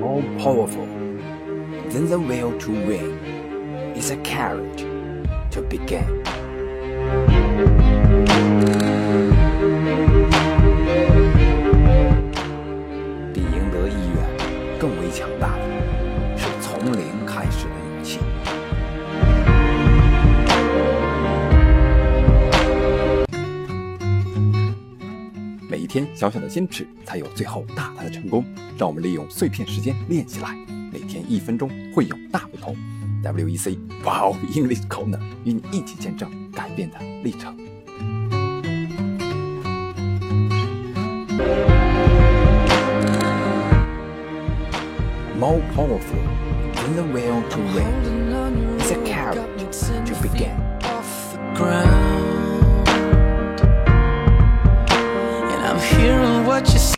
more powerful than the will to win is a courage to begin. 比赢得意愿更为强大的是从零开始的勇气。 每一天小小的坚持，才有最后大大的成功。让我们利用碎片时间练起来，每天一分钟会有大不同。WEC Wow English Corner 与你一起见证改变的历程。More powerful than the will to win is a courage